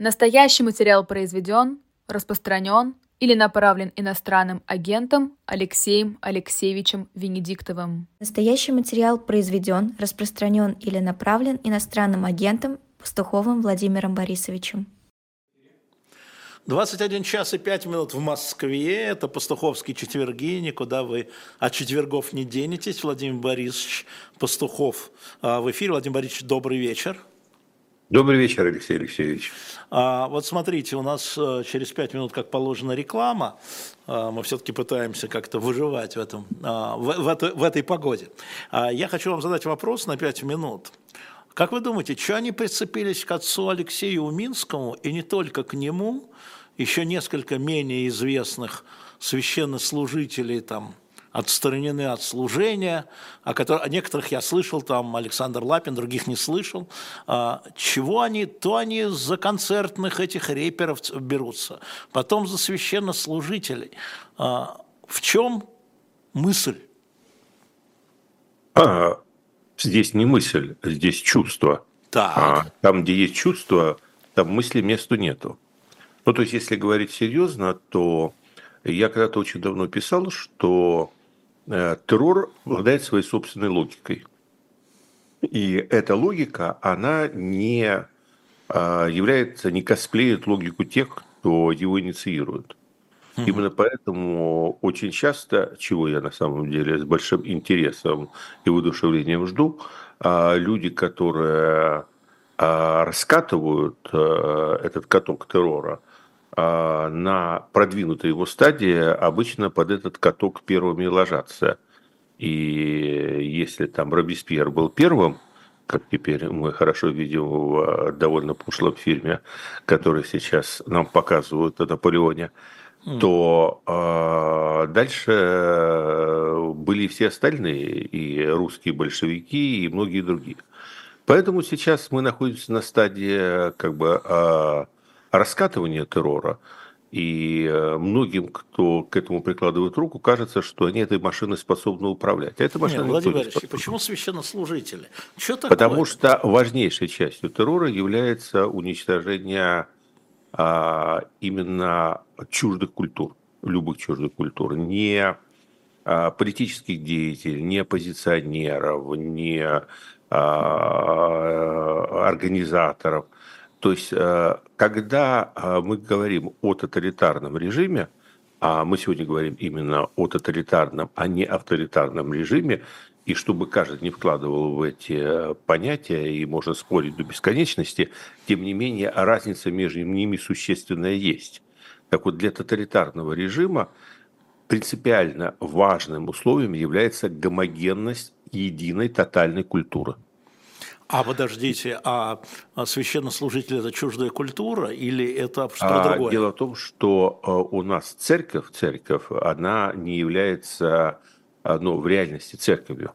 Настоящий материал произведен, распространен или направлен иностранным агентом Алексеем Алексеевичем Венедиктовым. Настоящий материал произведен, распространен или направлен иностранным агентом Пастуховым Владимиром Борисовичем. 21 час и 5 минут в Москве. Это Пастуховские четверги. Никуда вы от четвергов не денетесь. Владимир Борисович Пастухов а, в эфире. Владимир Борисович, добрый вечер. Добрый вечер, Алексей Алексеевич. А, вот смотрите, у нас э, через пять минут, как положено, реклама. А, мы все-таки пытаемся как-то выживать в, этом, а, в, в, в этой погоде. А, я хочу вам задать вопрос на пять минут. Как вы думаете, что они прицепились к отцу Алексею Уминскому и не только к нему, еще несколько менее известных священнослужителей там, отстранены от служения, о, которых, о некоторых я слышал, там Александр Лапин, других не слышал. А, чего они? То они за концертных этих реперов берутся, потом за священнослужителей. А, в чем мысль? А, здесь не мысль, здесь чувство. Так. А, там, где есть чувство, там мысли месту нету. Ну, то есть, если говорить серьезно, то я когда-то очень давно писал, что террор обладает своей собственной логикой. И эта логика, она не а, является, не косплеит логику тех, кто его инициирует. Именно поэтому очень часто, чего я на самом деле с большим интересом и воодушевлением жду, а, люди, которые а, раскатывают э, этот каток террора, на продвинутой его стадии обычно под этот каток первыми ложатся. И если там Робеспьер был первым, как теперь мы хорошо видим в довольно пошлом фильме, который сейчас нам показывают о Наполеоне, mm. то э, дальше были все остальные, и русские большевики, и многие другие. Поэтому сейчас мы находимся на стадии как бы э, раскатывания террора. И э, многим, кто к этому прикладывает руку, кажется, что они этой машиной способны управлять. А эта машина Нет, Владимир Владимирович, почему священнослужители? Что такое? Потому что важнейшей частью террора является уничтожение а, именно чуждых культур, любых чуждых культур. Не а, политических деятелей, не оппозиционеров, не а, организаторов – то есть, э, когда э, мы говорим о тоталитарном режиме, а мы сегодня говорим именно о тоталитарном, а не авторитарном режиме, и чтобы каждый не вкладывал в эти понятия, и можно спорить до бесконечности, тем не менее разница между ними существенная есть. Так вот, для тоталитарного режима принципиально важным условием является гомогенность единой тотальной культуры – а подождите, а, а священнослужитель это чуждая культура или это что-то а, другое? Дело в том, что а, у нас церковь, церковь, она не является ну, в реальности церковью.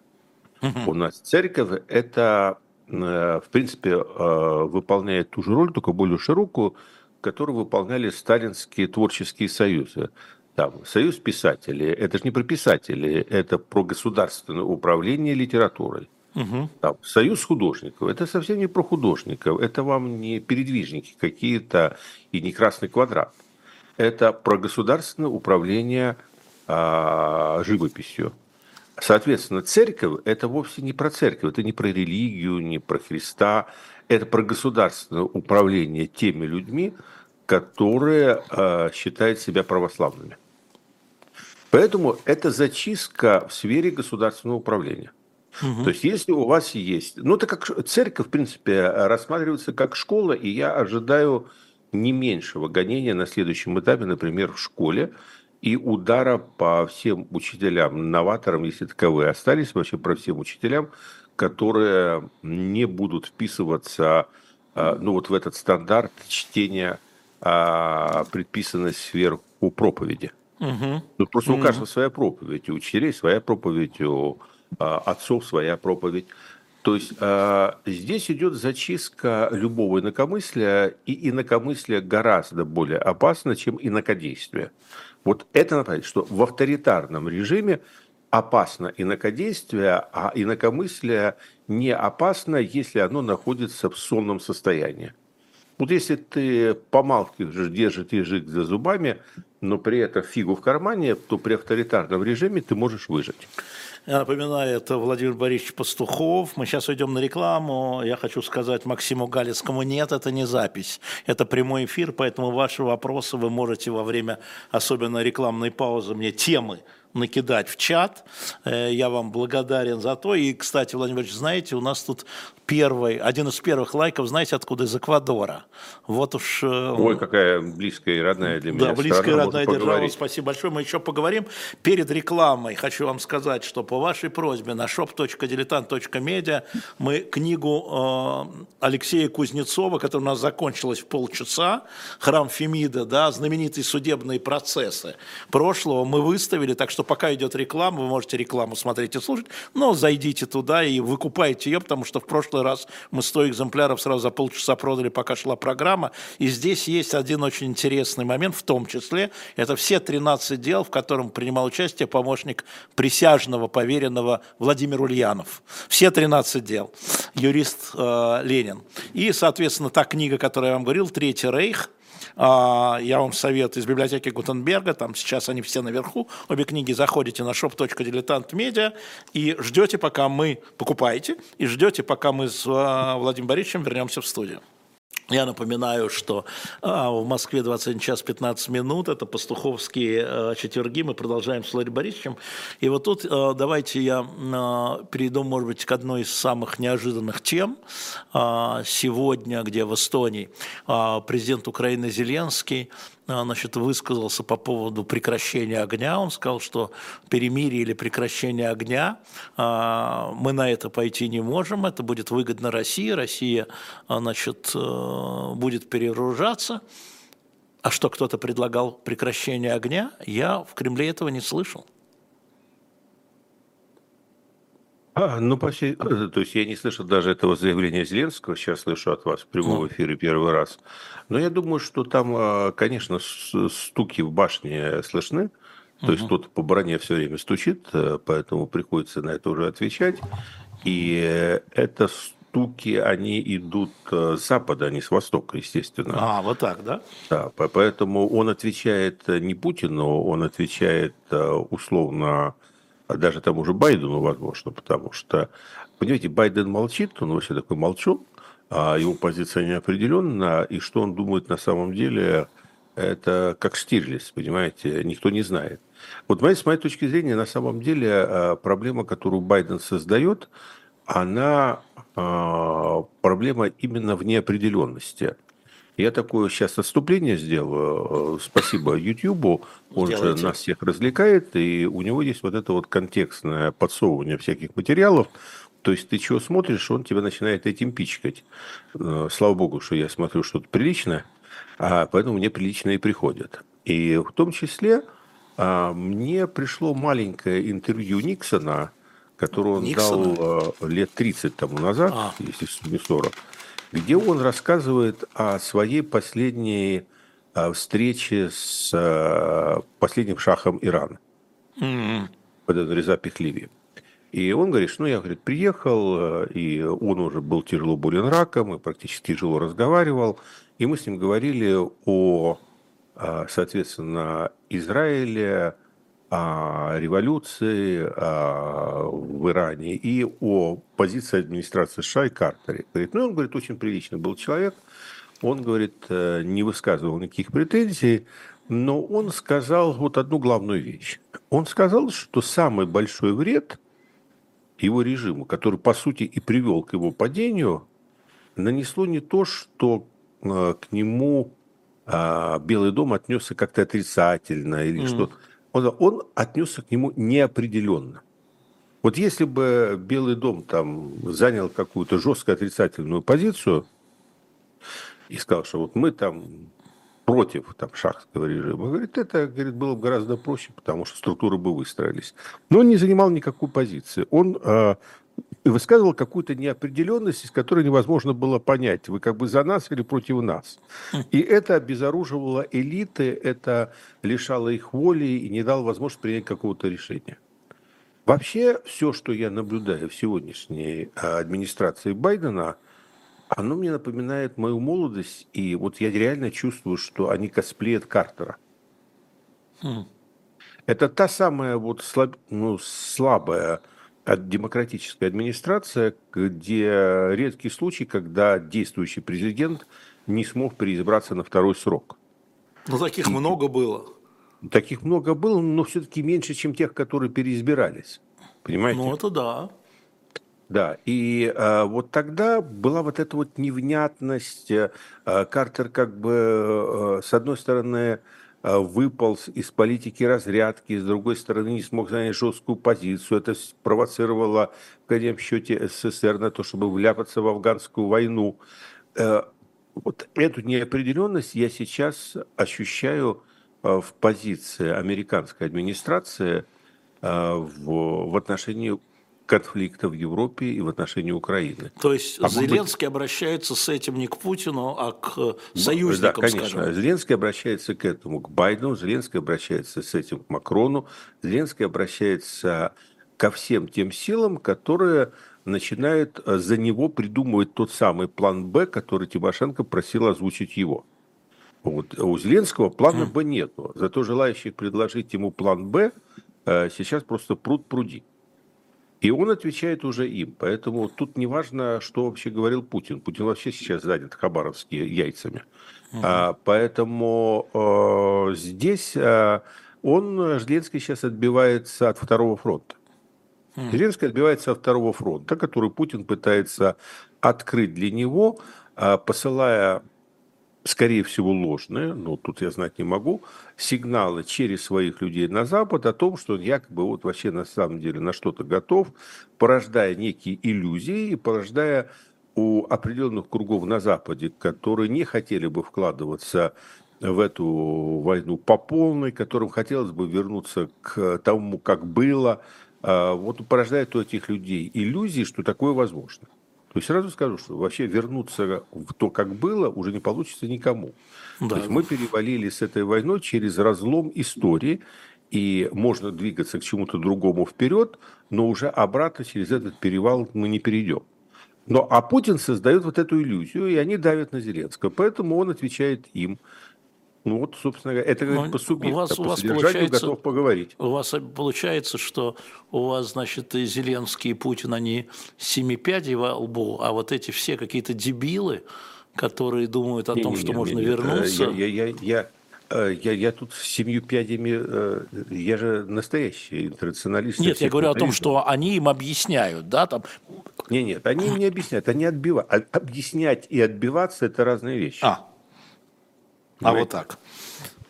Угу. У нас церковь это, э, в принципе, выполняет ту же роль, только более широкую, которую выполняли сталинские творческие союзы. Там, союз писателей, это же не про писателей, это про государственное управление литературой. Угу. Там, союз художников. Это совсем не про художников. Это вам не передвижники какие-то и не красный квадрат. Это про государственное управление а, живописью. Соответственно, церковь – это вовсе не про церковь, это не про религию, не про Христа. Это про государственное управление теми людьми, которые э, считают себя православными. Поэтому это зачистка в сфере государственного управления – Угу. То есть, если у вас есть... Ну, это как церковь, в принципе, рассматривается как школа, и я ожидаю не меньшего гонения на следующем этапе, например, в школе, и удара по всем учителям, новаторам, если таковые остались, вообще про всем учителям, которые не будут вписываться а, ну, вот в этот стандарт чтения а, предписанной сверху проповеди. Угу. Ну, просто угу. у каждого своя проповедь, у учителей своя проповедь, у отцов своя проповедь. То есть а, здесь идет зачистка любого инакомыслия, и инакомыслие гораздо более опасно, чем инакодействие. Вот это напоминает, что в авторитарном режиме опасно инакодействие, а инакомыслие не опасно, если оно находится в сонном состоянии. Вот если ты помалкиваешь, держишь язык за зубами, но при этом фигу в кармане, то при авторитарном режиме ты можешь выжить. Я напоминаю, это Владимир Борисович Пастухов. Мы сейчас уйдем на рекламу. Я хочу сказать Максиму Галицкому, нет, это не запись. Это прямой эфир, поэтому ваши вопросы вы можете во время особенно рекламной паузы мне темы накидать в чат. Э, я вам благодарен за то. И, кстати, Владимир Владимирович, знаете, у нас тут первый, один из первых лайков, знаете, откуда? Из Эквадора. Вот уж... Э, Ой, какая близкая и родная для меня Да, близкая и родная держава. Спасибо большое. Мы еще поговорим. Перед рекламой хочу вам сказать, что по вашей просьбе на shop.diletant.media мы книгу э, Алексея Кузнецова, которая у нас закончилась в полчаса, «Храм Фемида», да, знаменитые судебные процессы прошлого, мы выставили, так что пока идет реклама, вы можете рекламу смотреть и слушать, но зайдите туда и выкупайте ее, потому что в прошлом раз мы 100 экземпляров сразу за полчаса продали, пока шла программа. И здесь есть один очень интересный момент, в том числе, это все 13 дел, в котором принимал участие помощник присяжного поверенного Владимир Ульянов. Все 13 дел. Юрист э, Ленин. И, соответственно, та книга, которую я вам говорил, «Третий рейх», я вам советую из библиотеки Гутенберга, там сейчас они все наверху, обе книги заходите на shop.diletant.media и ждете, пока мы покупаете, и ждете, пока мы с а, Владимиром Борисовичем вернемся в студию. Я напоминаю, что а, в Москве 21 час 15 минут, это пастуховские а, четверги, мы продолжаем с Владимиром Борисовичем. И вот тут а, давайте я а, перейду, может быть, к одной из самых неожиданных тем а, сегодня, где в Эстонии а, президент Украины Зеленский значит, высказался по поводу прекращения огня. Он сказал, что перемирие или прекращение огня, а, мы на это пойти не можем, это будет выгодно России, Россия а, значит, э, будет перегружаться. А что кто-то предлагал прекращение огня, я в Кремле этого не слышал. А, ну, почти, э, то есть я не слышал даже этого заявления Зеленского, сейчас слышу от вас в прямом эфире первый раз. Но я думаю, что там, а, конечно, стуки в башне слышны, то есть кто-то по броне все время стучит, э, поэтому приходится на это уже отвечать. И э, это стуки, они идут с запада, а не с востока, естественно. А, вот так, да? Да, поэтому он отвечает не Путину, он отвечает условно а даже тому же Байдену, возможно, потому что, понимаете, Байден молчит, он вообще такой молчун, а его позиция неопределенна, и что он думает на самом деле, это как Штирлиц, понимаете, никто не знает. Вот с моей точки зрения, на самом деле а, проблема, которую Байден создает, она а, проблема именно в неопределенности. Я такое сейчас отступление сделаю. Э, спасибо Ютьюбу. Он Делайте. же нас всех развлекает, и у него есть вот это вот контекстное подсовывание всяких материалов. То есть ты чего смотришь, он тебя начинает этим пичкать. Э, слава богу, что я смотрю что-то приличное, а поэтому мне прилично и приходят. И в том числе а, мне пришло маленькое интервью Никсона, которое он Никсона? дал э, лет 30 тому назад, а. если не 40 где он рассказывает о своей последней а, встрече с а, последним шахом Ирана, mm-hmm. Реза Пехливи. И он говорит, что ну, я говорит, приехал, а, и он уже был тяжело болен раком, и практически тяжело разговаривал. И мы с ним говорили о, соответственно, Израиле, о революции в Иране и о позиции администрации США и Картере. Говорит, ну, он, говорит, очень приличный был человек, он, говорит, э, не высказывал никаких претензий, но он сказал вот одну главную вещь. Он сказал, что самый большой вред его режиму, который, по сути, и привел к его падению, нанесло не то, что э, к нему а, Белый дом отнесся как-то отрицательно или mm. что-то он, он отнесся к нему неопределенно. Вот если бы Белый дом там занял какую-то жестко отрицательную позицию и сказал, что вот мы там против там, шахского режима, говорит, это говорит, было бы гораздо проще, потому что структуры бы выстроились. Но он не занимал никакой позиции. Он э, высказывал какую-то неопределенность, из которой невозможно было понять, вы как бы за нас или против нас. И это обезоруживало элиты, это лишало их воли и не дало возможности принять какого-то решения. Вообще, все, что я наблюдаю в сегодняшней а, администрации Байдена, Оно мне напоминает мою молодость, и вот я реально чувствую, что они косплеят Картера. Хм. Это та самая вот слаб, ну, слабая демократическая администрация, где редкий случай, когда действующий президент не смог переизбраться на второй срок. Ну, таких и, много было. Таких много было, но все-таки меньше, чем тех, которые переизбирались. Понимаете? Ну, это да. Да, и э, вот тогда была вот эта вот невнятность. Э, Картер как бы, э, с одной стороны, э, выполз из политики разрядки, с другой стороны, не смог занять жесткую позицию. Это спровоцировало в конечном счете СССР на то, чтобы вляпаться в афганскую войну. Э, вот эту неопределенность я сейчас ощущаю э, в позиции американской администрации э, в, в отношении конфликта в Европе и в отношении Украины. То есть а Зеленский быть... обращается с этим не к Путину, а к ну, союзникам, да, конечно. скажем. Зеленский обращается к этому, к Байдену, Зеленский обращается с этим к Макрону, Зеленский обращается ко всем тем силам, которые начинают э, за него придумывать тот самый план «Б», который Тимошенко просил озвучить его. Вот. У Зеленского плана «Б» нету. Зато желающих предложить ему план «Б» э, сейчас просто пруд пруди. И он отвечает уже им. Поэтому тут не важно, что вообще говорил Путин. Путин вообще сейчас занят хабаровские яйцами. Угу. А, поэтому э, здесь э, он, Зеленский, сейчас отбивается от второго фронта. Угу. Зеленский отбивается от второго фронта, который Путин пытается открыть для него, э, посылая скорее всего, ложные, но тут я знать не могу, сигналы через своих людей на Запад о том, что он якобы вот вообще на самом деле на что-то готов, порождая некие иллюзии порождая у определенных кругов на Западе, которые не хотели бы вкладываться в эту войну по полной, которым хотелось бы вернуться к тому, как было, а, вот порождает у этих людей иллюзии, что такое возможно. То есть сразу скажу, что вообще вернуться в то, как было, уже не получится никому. Да. То есть мы перевалили с этой войной через разлом истории, и можно двигаться к чему-то другому вперед, но уже обратно через этот перевал мы не перейдем. Но, а Путин создает вот эту иллюзию, и они давят на Зеленского. Поэтому он отвечает им. Ну вот, собственно говоря, это говорит, по субъекту, у вас, по у вас получается, готов поговорить. У вас получается, что у вас, значит, и Зеленский, и Путин, они семи пядей во лбу, а вот эти все какие-то дебилы, которые думают о не, том, не, что не, можно не, вернуться. Я, я, я, я, э, я, я тут с семью пядями, э, я же настоящий интернационалист. Нет, я говорю о том, что они им объясняют, да, там. Нет, нет, они им не объясняют, они отбивают. А объяснять и отбиваться – это разные вещи. А, а вот так.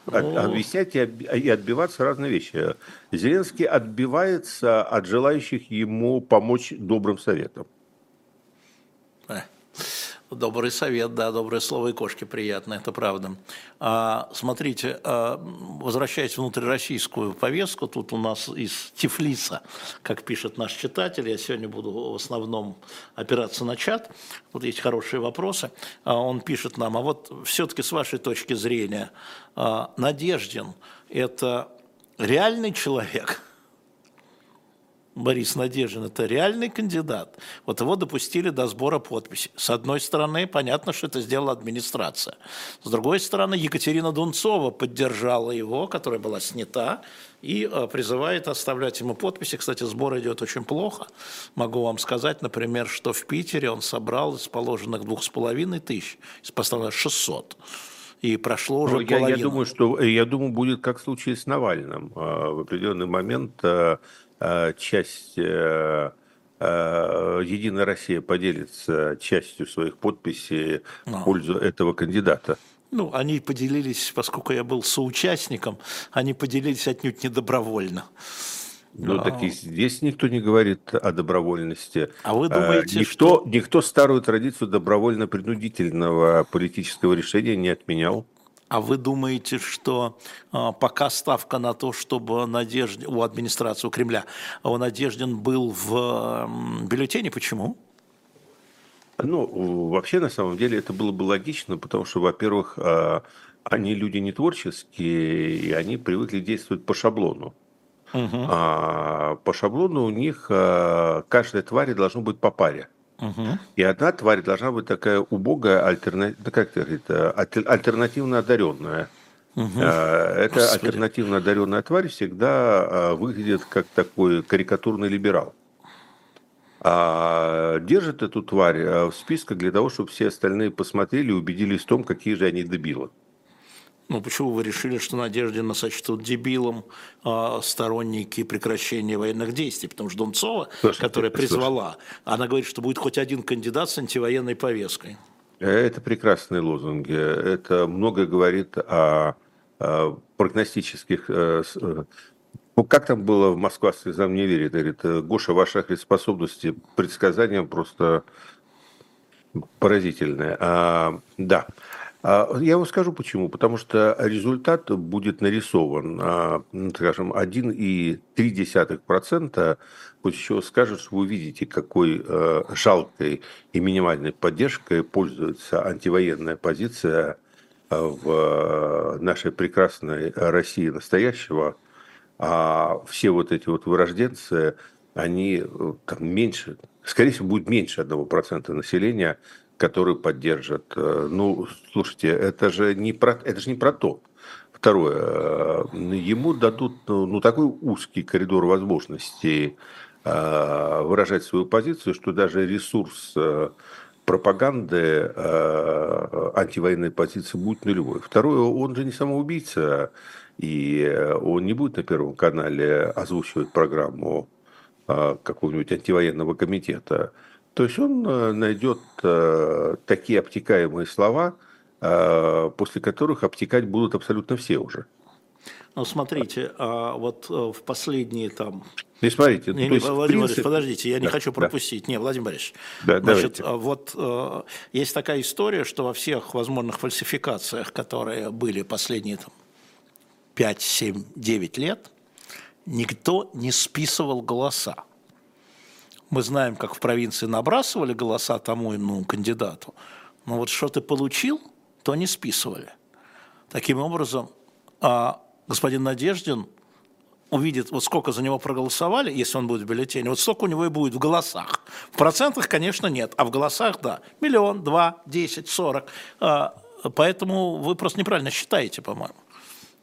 От, объяснять и отбиваться разные вещи. Зеленский отбивается от желающих ему помочь добрым советом. Добрый совет, да, доброе слово и кошки приятно, это правда. А, смотрите, а, возвращаясь в внутрироссийскую повестку, тут у нас из Тифлиса, как пишет наш читатель, я сегодня буду в основном опираться на чат, вот есть хорошие вопросы, а, он пишет нам, а вот все-таки с вашей точки зрения, а, Надеждин – это реальный человек – Борис Надеждин – это реальный кандидат. Вот его допустили до сбора подписей. С одной стороны, понятно, что это сделала администрация. С другой стороны, Екатерина Дунцова поддержала его, которая была снята, и э, призывает оставлять ему подписи. Кстати, сбор идет очень плохо. Могу вам сказать, например, что в Питере он собрал из положенных двух с половиной тысяч, из поставленных 600 и прошло уже ну, половину. Я, я думаю, что я думаю, будет как в случае с Навальным. А, в определенный момент часть э, Единая Россия поделится частью своих подписей в пользу этого кандидата. Ну, они поделились, поскольку я был соучастником, они поделились отнюдь не добровольно. Ну, так и здесь никто не говорит о добровольности. А вы думаете, никто, что... Никто старую традицию добровольно-принудительного политического решения не отменял. А вы думаете, что а, пока ставка на то, чтобы Надежд... у администрации, у Кремля, у Надеждин был в бюллетене, почему? Ну, вообще, на самом деле, это было бы логично, потому что, во-первых, а, они люди не творческие, и они привыкли действовать по шаблону. Угу. А по шаблону у них а, каждой твари должно быть по паре. Угу. И одна тварь должна быть такая убогая, альтерна... как это, альтернативно одаренная. Угу. Это Господи. альтернативно одаренная тварь всегда а, выглядит как такой карикатурный либерал. А держит эту тварь в списках для того, чтобы все остальные посмотрели и убедились в том, какие же они дебилы. Ну, почему вы решили, что Надеждина сочтут дебилом э, сторонники прекращения военных действий? Потому что Донцова, слушайте, которая призвала, слушайте. она говорит, что будет хоть один кандидат с антивоенной повесткой. Это прекрасные лозунги. Это много говорит о, о прогностических... Э, э, ну, как там было в Москва слезам не верит? Говорит, Гоша, ваши способности предсказаниям просто поразительные. А, да. А, я вам скажу почему. Потому что результат будет нарисован, а, ну, скажем, 1,3%, после чего скажут, что вы видите, какой э, жалкой и минимальной поддержкой пользуется антивоенная позиция э, в э, нашей прекрасной России настоящего, а все вот эти вот вырожденцы, они там меньше, скорее всего, будет меньше 1% населения, которые поддержат. Э, ну, слушайте, это же не про, это же не про то. Второе, э, ему дадут ну, ну, такой узкий коридор возможностей э, выражать свою позицию, что даже ресурс пропаганды антивоенной позиции будет нулевой. Второе, он же не самоубийца, и он не будет на Первом канале озвучивать программу какого-нибудь антивоенного комитета. То есть он э, найдет э, такие обтекаемые слова, э, после которых обтекать будут абсолютно все уже. Ну, смотрите, а вот в последние там... Не смотрите. Не, есть, Владимир принцип... подождите, я не да, хочу пропустить. Да. Не, Владимир Борисович, да, значит, давайте. вот есть такая история, что во всех возможных фальсификациях, которые были последние там, 5, 7, 9 лет, никто не списывал голоса. Мы знаем, как в провинции набрасывали голоса тому иному кандидату, но вот что ты получил, то не списывали. Таким образом, а господин Надеждин увидит, вот сколько за него проголосовали, если он будет в бюллетене, вот столько у него и будет в голосах. В процентах, конечно, нет, а в голосах, да. Миллион, два, десять, сорок. А, поэтому вы просто неправильно считаете, по-моему.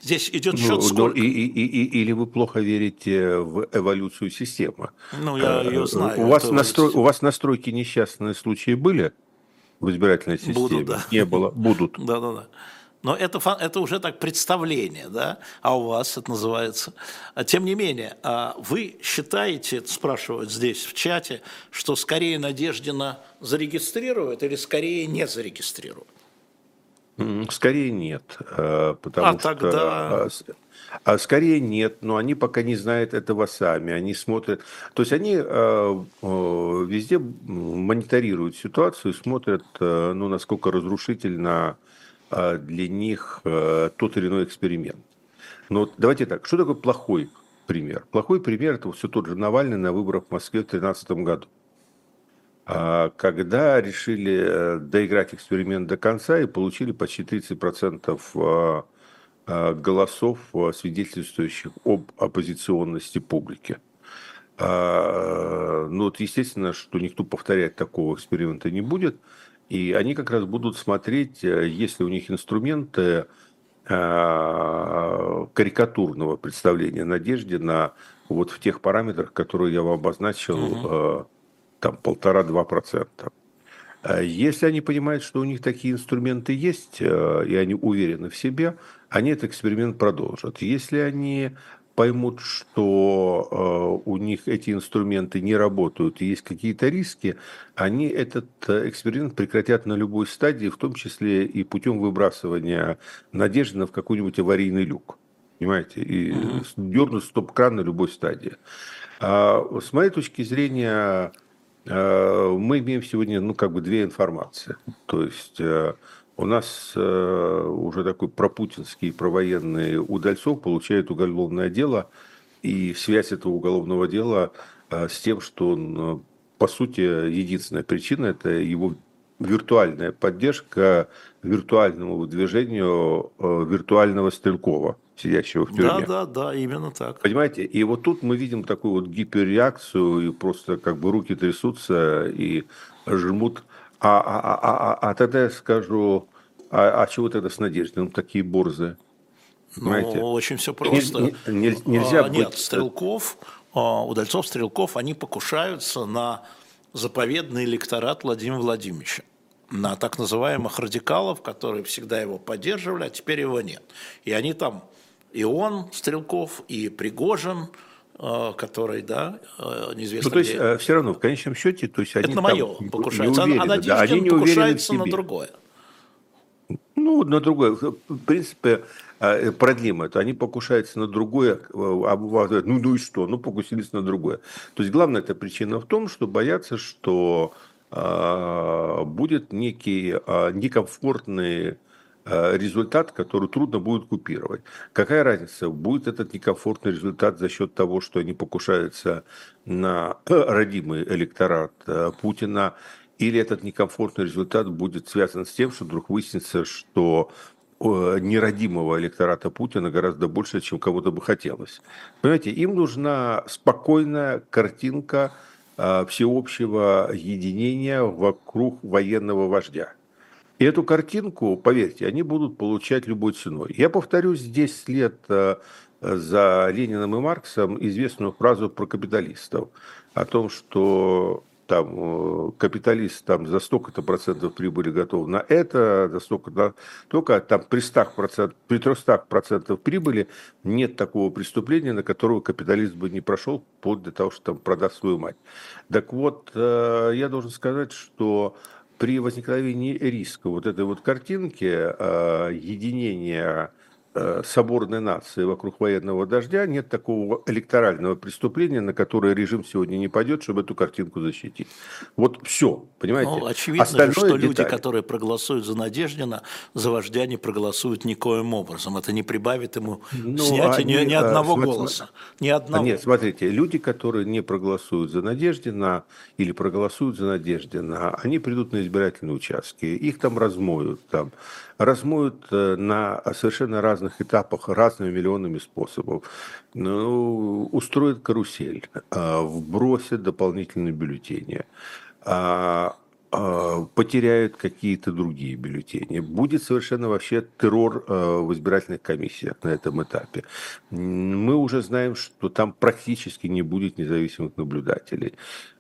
Здесь идет счет ну, сколько? Ну, и, и, и, или вы плохо верите в эволюцию системы. Ну, я ее знаю. У вас, настрой, у вас настройки несчастные случаи были в избирательной системе? Будут, да. Не было. Будут. Да, да, да. Но это, это уже так представление, да, а у вас это называется. А тем не менее, а вы считаете, спрашивают здесь в чате, что скорее Надеждина зарегистрирует или скорее не зарегистрирует? Скорее нет, э, потому а что... Тогда... А скорее нет, но они пока не знают этого сами, они смотрят, то есть они э, э, везде мониторируют ситуацию, смотрят, ну, насколько разрушительно для них тот или иной эксперимент. Но давайте так, что такое плохой пример? Плохой пример – это все тот же Навальный на выборах в Москве в 2013 году. А когда решили э, доиграть эксперимент до конца и получили почти 30% а, а, голосов, свидетельствующих об оппозиционности публики. Ну вот естественно, что никто повторять такого эксперимента не будет. И они как раз будут смотреть, э, есть ли у них инструменты карикатурного представления надежде на вот в тех параметрах, которые я вам обозначил, угу там полтора-два процента. А если они понимают, что у них такие инструменты есть, э, и они уверены в себе, они этот эксперимент продолжат. Если они поймут, что э, у них эти инструменты не работают и есть какие-то риски, они этот э, эксперимент прекратят на любой стадии, в том числе и путем выбрасывания надежды в какой-нибудь аварийный люк. Понимаете? И дернуть стоп-кран на любой стадии. А с моей точки зрения, Э, мы имеем сегодня, ну, как бы две информации. То есть э, у нас э, уже такой пропутинский, провоенный Удальцов получает уголовное дело, и связь этого уголовного дела с тем, что он, по сути, единственная причина – это его виртуальная поддержка виртуальному выдвижению э, виртуального Стрелкова, сидящего в тюрьме. Да, да, да, именно так. Понимаете, и вот тут мы видим такую вот гиперреакцию, и просто как бы руки трясутся и жмут. А, а, а, а, а, а тогда я скажу, а, а чего тогда с Надеждой? Ну, такие борзые. Понимаете? Ну, очень все просто. Не, не, нельзя а, быть... Нет, Стрелков, а, удальцов Стрелков, они покушаются на заповедный электорат Владимира Владимировича на так называемых радикалов, которые всегда его поддерживали, а теперь его нет. И они там, и он, Стрелков, и Пригожин, э, который, да, э, неизвестно ну, то есть, где. Э, все равно, в конечном счете, то есть они Это на мое там покушаются, не уверены, а да, они не покушается на другое. Ну, на другое. В принципе, продлим это. Они покушаются на другое, а ну, ну и что? Ну, покусились на другое. То есть, главная эта причина в том, что боятся, что а, будет некий а, некомфортный а, результат, который трудно будет купировать. Какая разница, будет этот некомфортный результат за счет того, что они покушаются на родимый электорат Путина, или этот некомфортный результат будет связан с тем, что вдруг выяснится, что неродимого электората Путина гораздо больше, чем кого-то бы хотелось. Понимаете, им нужна спокойная картинка – Э, всеобщего единения вокруг военного вождя. И эту картинку, поверьте, они будут получать любой ценой. Я повторюсь здесь след э, за Лениным и Марксом известную фразу про капиталистов о том, что там э, капиталист там за столько-то процентов прибыли готов на это, за столько-то, только там при 100 процентов, при 300 процентов прибыли нет такого преступления, на которого капиталист бы не прошел, вплоть до того, что там продаст свою мать. Так вот, э, я должен сказать, что при возникновении риска. Вот этой вот картинки э, единения соборной нации вокруг военного дождя, нет такого электорального преступления, на которое режим сегодня не пойдет, чтобы эту картинку защитить. Вот все, понимаете? Ну, очевидно, Остальное что деталь. люди, которые проголосуют за Надеждина, за вождя не проголосуют никоим образом. Это не прибавит ему ну, снятия ни, ни одного смотри, голоса. Ни одного. Нет, смотрите, люди, которые не проголосуют за Надеждина или проголосуют за Надеждина, они придут на избирательные участки, их там размоют, там размоют э, на совершенно разных этапах, разными миллионами способов. Ну, устроят карусель, а, вбросят дополнительные бюллетени, а, а, потеряют какие-то другие бюллетени. Будет совершенно вообще террор в избирательных комиссиях на этом этапе. Мы уже знаем, что там практически не будет независимых наблюдателей.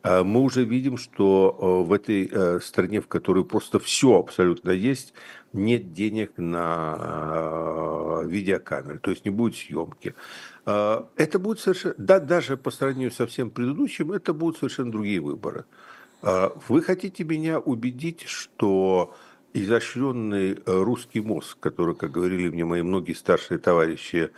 Мы уже видим, что в этой стране, в которой просто все абсолютно есть, нет денег на видеокамеры, то есть не будет съемки. Это будет совершенно, да, даже по сравнению со всем предыдущим, это будут совершенно другие выборы. А вы хотите меня убедить, что изощренный э, русский мозг, который, как говорили мне мои многие старшие товарищи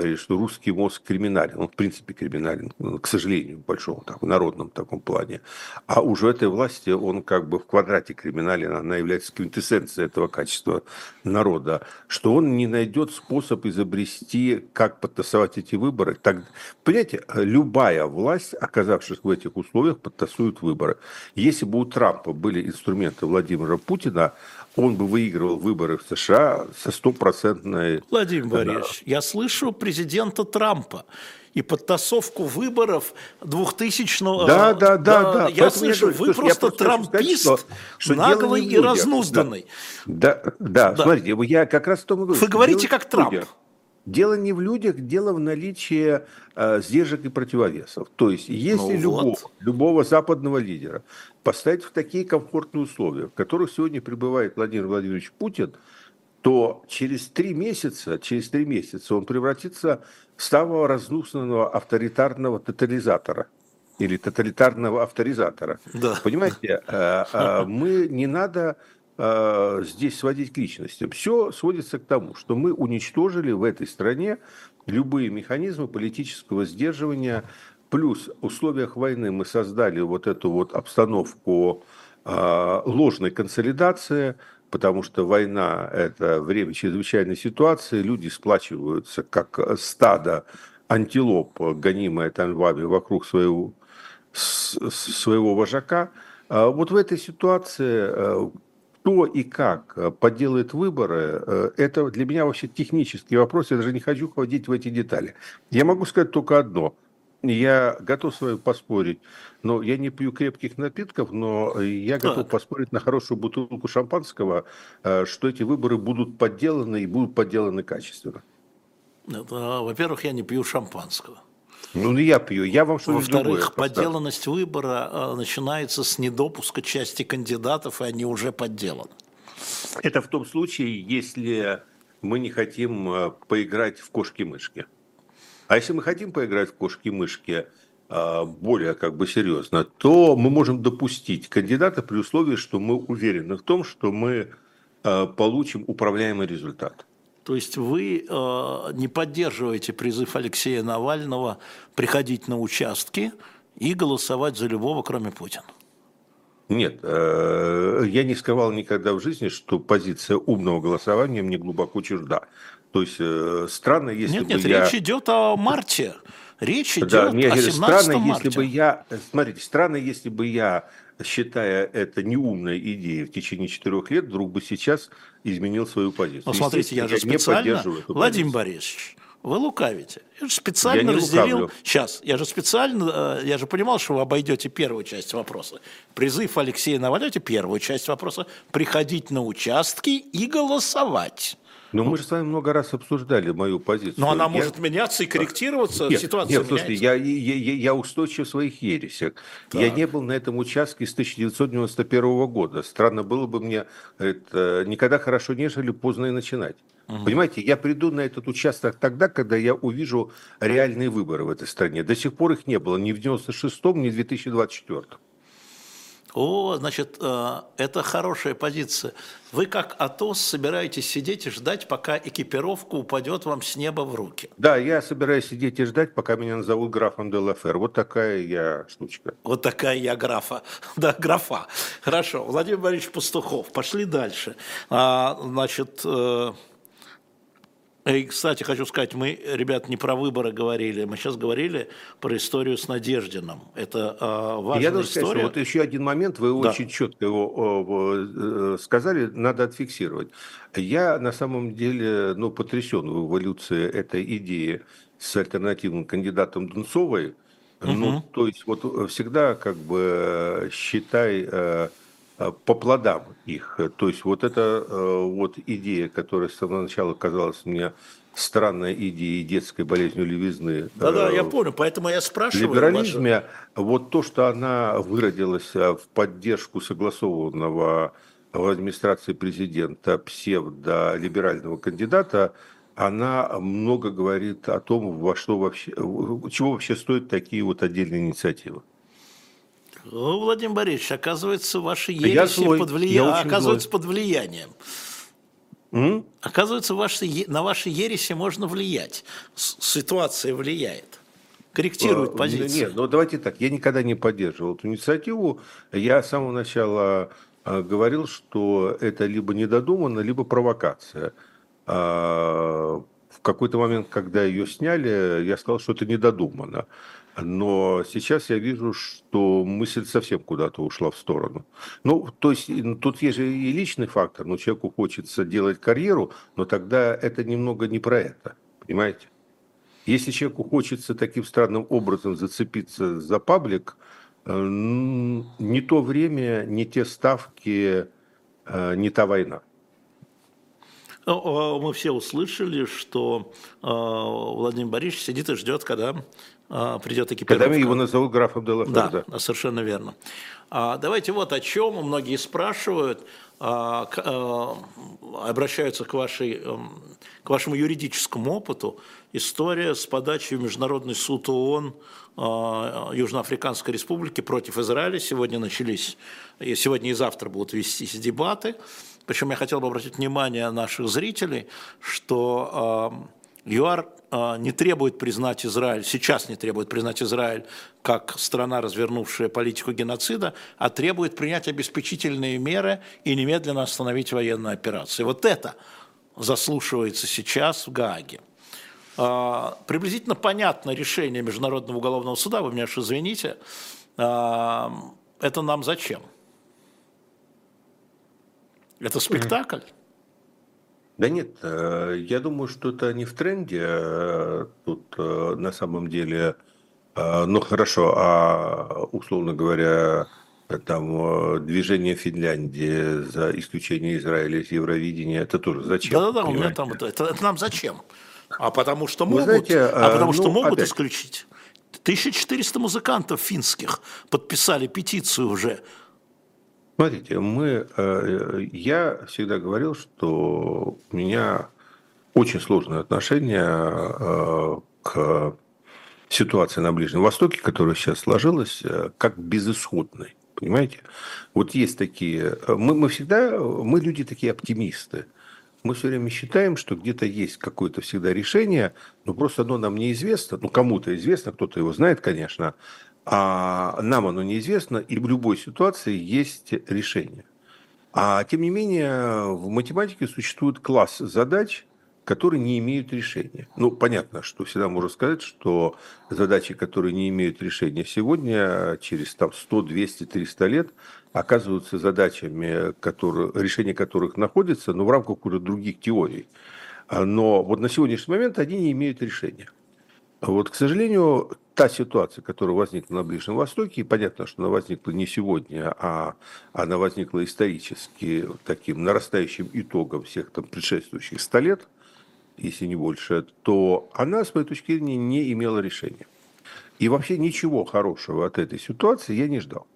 говорит, что русский мозг криминален. Он, в принципе, криминален, ну, к сожалению, в большом, так, в народном таком плане. А уже этой власти он как бы в квадрате криминален, она является квинтэссенцией этого качества народа, что он не найдет способ изобрести, как подтасовать эти выборы. Так, понимаете, любая власть, оказавшись в этих условиях, подтасует выборы. Если бы у Трампа были инструменты Владимира Путина, он бы выигрывал выборы в США со стопроцентной... Владимир Борисович, я слышу президента Трампа и подтасовку выборов 2000-го... Да, да, да. да. Я слышу, я вы просто трампист, сказать, что, что наглый и разнузданный. Да, да, да, да, смотрите, я как раз в том и говорю. Вы говорите как Трамп. Людях. Дело не в людях, дело в наличии э, сдержек и противовесов. То есть, если ну любого, вот. любого западного лидера поставить в такие комфортные условия, в которых сегодня пребывает Владимир Владимирович Путин, то через три месяца, через три месяца он превратится в самого разнусного авторитарного тотализатора или тоталитарного авторизатора. Да. Понимаете, э, э, мы не надо э, здесь сводить к личности. Все сводится к тому, что мы уничтожили в этой стране любые механизмы политического сдерживания, плюс в условиях войны мы создали вот эту вот обстановку э, ложной консолидации, потому что война – это время чрезвычайной ситуации, люди сплачиваются как стадо антилоп, гонимое танвами вокруг своего, своего вожака. А вот в этой ситуации э, кто и как подделает выборы, это для меня вообще технический вопрос, я даже не хочу ходить в эти детали. Я могу сказать только одно – я готов с вами поспорить, но я не пью крепких напитков, но я готов так. поспорить на хорошую бутылку шампанского, что эти выборы будут подделаны и будут подделаны качественно. Во-первых, я не пью шампанского. Ну, я пью, я вам что Во-вторых, подделанность выбора э, начинается с недопуска части кандидатов, и они уже подделаны. Это в том случае, если мы не хотим э, поиграть в кошки-мышки. А если мы хотим поиграть в кошки-мышки э, более как бы серьезно, то мы можем допустить кандидата при условии, что мы уверены в том, что мы получим управляемый результат. То есть вы э, не поддерживаете призыв Алексея Навального приходить на участки и голосовать за любого, кроме Путина? Нет, э, я не скрывал никогда в жизни, что позиция умного голосования мне глубоко чужда. То есть э, странно, если нет, бы нет, я... речь идет о марте. Речь идет да, мне о 17 странно, марте. если бы я, смотрите, странно, если бы я считая это неумной идеей в течение четырех лет, вдруг бы сейчас изменил свою позицию. Ну, смотрите, я же специально, Владимир Борисович, вы лукавите. Я же специально я разделил. Лукавлю. Сейчас, я же специально, э, я же понимал, что вы обойдете первую часть вопроса. Призыв Алексея Навального, первую часть вопроса, приходить на участки и голосовать. Но мы же с вами много раз обсуждали мою позицию. Но она я... может меняться и корректироваться, нет, ситуация Нет, слушайте, я, я, я, я устойчив в своих ересях. Так. Я не был на этом участке с 1991 года. Странно было бы мне это, никогда хорошо не жили, поздно и начинать. Угу. Понимаете, я приду на этот участок тогда, когда я увижу реальные выборы в этой стране. До сих пор их не было ни в 96-м, ни в 2024 -м. О, значит, э, это хорошая позиция. Вы как Атос собираетесь сидеть и ждать, пока экипировка упадет вам с неба в руки. Да, я собираюсь сидеть и ждать, пока меня назовут графом де Лафер. Вот такая я штучка. Вот такая я графа. Да, графа. Хорошо. Владимир Борисович Пастухов. Пошли дальше. А, значит, э, и, кстати, хочу сказать, мы, ребят, не про выборы говорили, мы сейчас говорили про историю с Надеждином. Это э, важная Я должен история. Сказать, вот еще один момент, вы да. очень четко его э, сказали, надо отфиксировать. Я на самом деле ну, потрясен в эволюции этой идеи с альтернативным кандидатом Дунцовой. Угу. Ну, то есть вот всегда как бы считай э, Э, по плодам их. То есть вот эта э, вот идея, которая с самого начала казалась мне странной идеей детской болезнью левизны. Да-да, я э, понял, поэтому я спрашиваю. В либерализме вашу... вот то, что она выродилась в поддержку согласованного в администрации президента псевдолиберального кандидата, она много говорит о том, во что вообще, чего вообще стоят такие вот отдельные инициативы. Владимир Борисович, оказывается, ваши ереси под, влия... оказывается, под влиянием. М? Оказывается, ваши, на ваши ереси можно влиять. Ситуация влияет. Корректирует а, позицию. Нет, ну давайте так. Я никогда не поддерживал эту инициативу. Я с самого начала а, говорил, что это либо недодуманно, либо провокация. А, в какой-то момент, когда ее сняли, я сказал, что это недодуманно. Но сейчас я вижу, что мысль совсем куда-то ушла в сторону. Ну, то есть тут есть же и личный фактор, но человеку хочется делать карьеру, но тогда это немного не про это, понимаете? Если человеку хочется таким странным образом зацепиться за паблик, э, не то время, не те ставки, э, не та война. Ну, мы все услышали, что э, Владимир Борисович сидит и ждет, когда придет экипировка. Когда его назовут графом Делафер, да, совершенно верно. А, давайте вот о чем многие спрашивают, а, а, обращаются к, вашей, эм, к вашему юридическому опыту. История с подачей в Международный суд ООН а, Южноафриканской Республики против Израиля. Сегодня начались, и сегодня и завтра будут вестись дебаты. Причем я хотел бы обратить внимание наших зрителей, что ЮАР а, не требует признать Израиль, сейчас не требует признать Израиль как страна, развернувшая политику геноцида, а требует принять обеспечительные меры и немедленно остановить военную операцию. Вот это заслушивается сейчас в Гааге. А, приблизительно понятно решение Международного уголовного суда, вы меня уж извините, а, это нам зачем? Это спектакль? Да нет, э, я думаю, что это не в тренде. Э, тут э, на самом деле, ну хорошо, а условно говоря, там движение Финляндии за исключение Израиля из Евровидения, это тоже зачем? Да-да-да, у меня там это, это, это нам зачем? А потому что могут, знаете, а потому ну, что могут опять. исключить. 1400 музыкантов финских подписали петицию уже Смотрите, мы, э, я всегда говорил, что у меня очень сложное отношение э, к ситуации на Ближнем Востоке, которая сейчас сложилась, э, как безысходной. Понимаете? Вот есть такие... Мы, мы всегда... Мы люди такие оптимисты. Мы все время считаем, что где-то есть какое-то всегда решение, но просто оно нам неизвестно. Ну, кому-то известно, кто-то его знает, конечно, а нам оно неизвестно, и в любой ситуации есть решение. А тем не менее, в математике существует класс задач, которые не имеют решения. Ну, понятно, что всегда можно сказать, что задачи, которые не имеют решения сегодня, через там, 100, 200, 300 лет, оказываются задачами, которые, решение которых находится, но в рамках уже других теорий. Но вот на сегодняшний момент они не имеют решения. Вот, к сожалению, та ситуация, которая возникла на Ближнем Востоке, и понятно, что она возникла не сегодня, а она возникла исторически таким нарастающим итогом всех там предшествующих 100 лет, если не больше, то она, с моей точки зрения, не имела решения. И вообще ничего хорошего от этой ситуации я не ждал.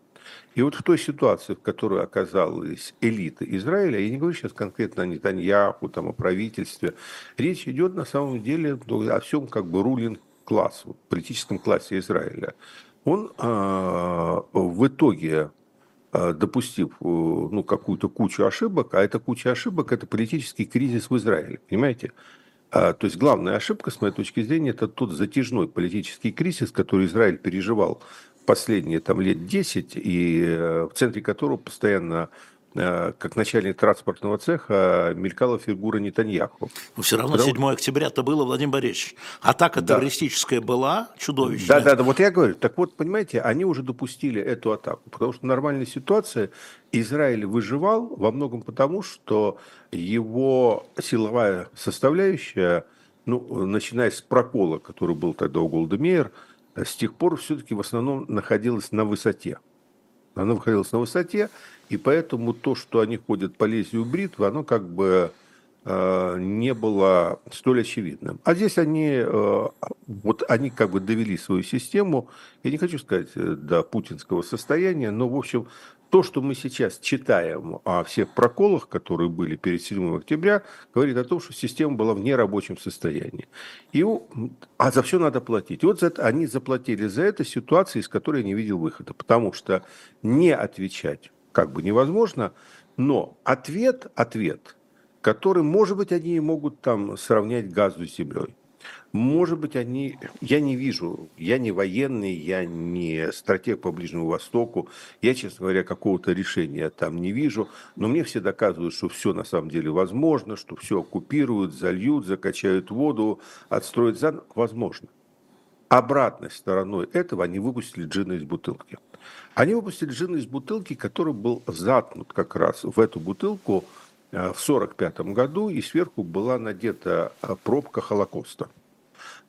И вот в той ситуации, в которой оказалась элита Израиля, я не говорю сейчас конкретно о Нетаньяху, там, о правительстве, речь идет на самом деле о всем как бы рулинг класс, в политическом классе Израиля, он а, в итоге а, допустив э, ну, какую-то кучу ошибок, а эта куча ошибок – это политический кризис в Израиле, понимаете? А, то есть главная ошибка, с моей точки зрения, это тот затяжной политический кризис, который Израиль переживал последние там, лет 10, и э, в центре которого постоянно как начальник транспортного цеха мелькала фигура Нетаньяху. Но все равно Потому... 7 октября-то было, Владимир Борисович. Атака да. террористическая была чудовищная. Да, да, да, вот я говорю. Так вот, понимаете, они уже допустили эту атаку. Потому что в нормальной ситуации Израиль выживал во многом потому, что его силовая составляющая, ну, начиная с прокола, который был тогда у Голдемейр, с тех пор все-таки в основном находилась на высоте. Она находилась на высоте, и поэтому то, что они ходят по лезвию бритвы, оно как бы э, не было столь очевидным. А здесь они, э, вот они как бы довели свою систему, я не хочу сказать э, до путинского состояния, но, в общем, то, что мы сейчас читаем о всех проколах, которые были перед 7 октября, говорит о том, что система была в нерабочем состоянии. И, а за все надо платить. Вот за это, они заплатили за это ситуации, из которой я не видел выхода. Потому что не отвечать как бы невозможно, но ответ, ответ, который, может быть, они могут там сравнять газу с землей. Может быть, они... Я не вижу, я не военный, я не стратег по Ближнему Востоку, я, честно говоря, какого-то решения там не вижу, но мне все доказывают, что все на самом деле возможно, что все оккупируют, зальют, закачают воду, отстроят заново. Возможно. Обратной стороной этого они выпустили джина из бутылки. Они выпустили джин из бутылки, который был заткнут как раз в эту бутылку э, в 1945 году, и сверху была надета э, пробка Холокоста.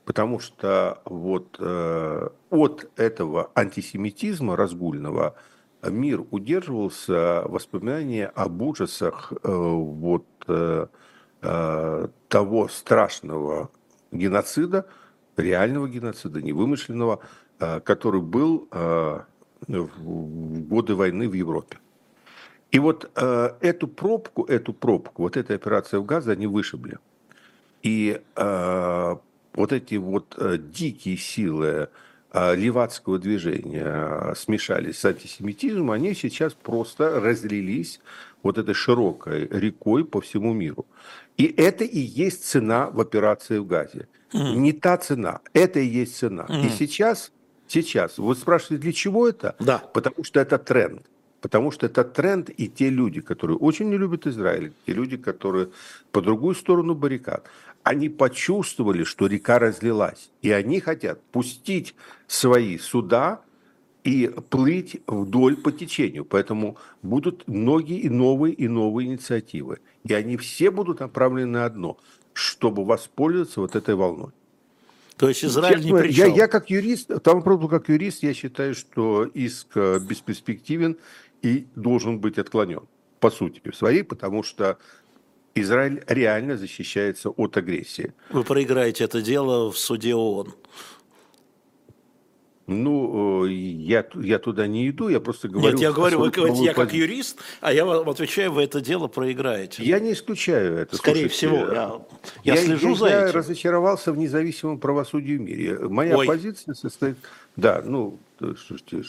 Потому что вот э, от этого антисемитизма разгульного мир удерживался воспоминания об ужасах э, вот, э, того страшного геноцида, реального геноцида, невымышленного, э, который был в годы войны в Европе. И вот э, эту пробку, эту пробку, вот эта операция в Газе они вышибли. И вот эти вот э, дикие силы э, левацкого движения э, смешались с антисемитизмом, они сейчас просто разлились вот этой широкой рекой по всему миру. И это и есть цена в операции в Газе. Mm. Не та цена, это и есть цена. Mm. И сейчас Сейчас. Вы спрашиваете, для чего это? Да. Потому что это тренд. Потому что это тренд, и те люди, которые очень не любят Израиль, те люди, которые по другую сторону баррикад, они почувствовали, что река разлилась, и они хотят пустить свои суда и плыть вдоль по течению. Поэтому будут многие и новые и новые инициативы. И они все будут направлены на одно, чтобы воспользоваться вот этой волной. То есть Израиль Честно, ни при чем. Я, я как юрист, там правда как юрист, я считаю, что иск э, бесперспективен и должен быть отклонен по сути своей, потому что Израиль реально защищается от агрессии. Вы проиграете это дело в суде ООН. Ну, э, я, я туда не иду, я просто говорю... Нет, я говорю, вы говорите, я как юрист, а я вам отвечаю, вы это дело проиграете. Я не исключаю это. Скорее Слушайте, всего, я, я, я слежу я, за я этим. Я разочаровался в независимом правосудии в мире. Моя Ой. позиция состоит... Да, ну, слушайте,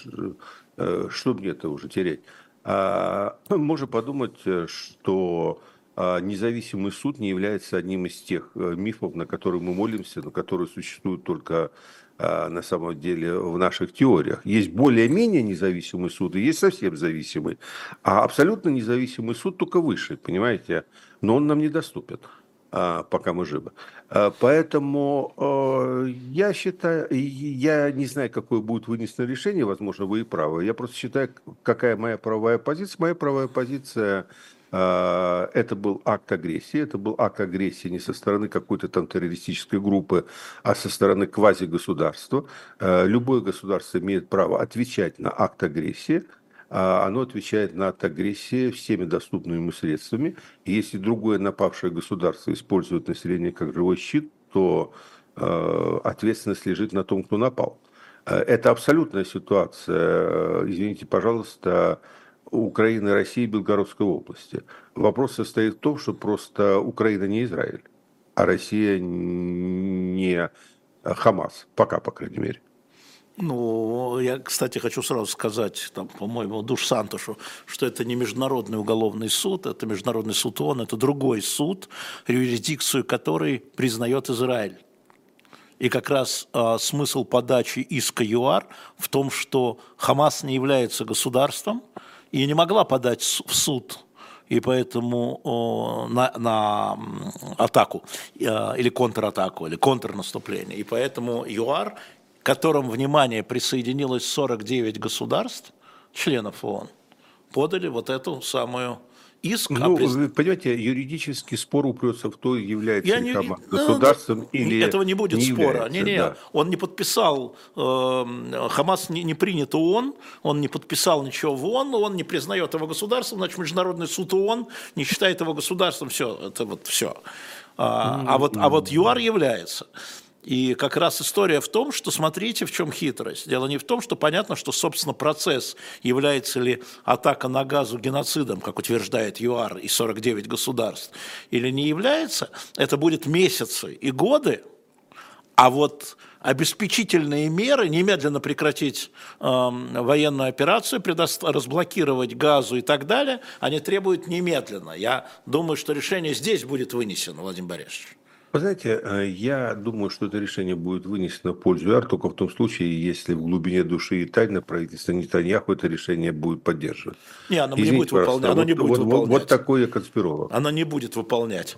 э, что мне-то уже терять? А, можно подумать, э, что независимый суд не является одним из тех мифов, на которые мы молимся, на которые существуют только а, на самом деле в наших теориях. Есть более-менее независимый суд и есть совсем зависимый. А абсолютно независимый суд только выше, понимаете? Но он нам недоступен а, пока мы живы. А, поэтому я считаю, я не знаю, какое будет вынесено решение, возможно, вы и правы. Я просто считаю, какая моя правовая позиция. Моя правовая позиция а, это был акт агрессии, это был акт агрессии не со стороны какой-то там террористической группы, а со стороны квазигосударства. А, любое государство имеет право отвечать на акт агрессии, а оно отвечает на акт агрессии всеми доступными ему средствами. И если другое напавшее государство использует население как живой щит, то ответственность лежит на том, кто напал. Это абсолютная ситуация. Извините, пожалуйста, Украины, России и Белгородской области. Вопрос состоит в том, что просто Украина не Израиль, а Россия не Хамас, пока, по крайней мере. Ну, я, кстати, хочу сразу сказать, там, по-моему, Душ Сантушу, что это не Международный уголовный суд, это Международный суд ООН, это другой суд, юрисдикцию который признает Израиль. И как раз э, смысл подачи иска ЮАР в том, что Хамас не является государством, и не могла подать в суд и поэтому на, на атаку или контратаку, или контрнаступление. И поэтому ЮАР, которым, внимание, присоединилось 49 государств, членов ООН, подали вот эту самую иск. Ну, вы понимаете, юридический спор упрется в то, является Я ли не... там государством ну, или Этого не будет не спора. Не, не, да. Он не подписал, э, Хамас не, не принят ООН, он не подписал ничего в ООН, он не признает его государством, значит, Международный суд ООН не считает его государством, все, это вот все. А, mm-hmm. а, вот, а вот ЮАР является. И как раз история в том, что смотрите, в чем хитрость. Дело не в том, что понятно, что, собственно, процесс, является ли атака на газу геноцидом, как утверждает ЮАР и 49 государств, или не является, это будет месяцы и годы, а вот обеспечительные меры, немедленно прекратить э, военную операцию, предост... разблокировать газу и так далее, они требуют немедленно. Я думаю, что решение здесь будет вынесено, Владимир Борисович. Вы знаете, э, я думаю, что это решение будет вынесено в пользу ЮАР только в том случае, если в глубине души и тайно правительство Нетаньяху это решение будет поддерживать. Не, оно Извините, не будет выполнять. Оно вот, не будет вот, выполнять. Вот, вот такой я конспиролог. Оно не будет выполнять.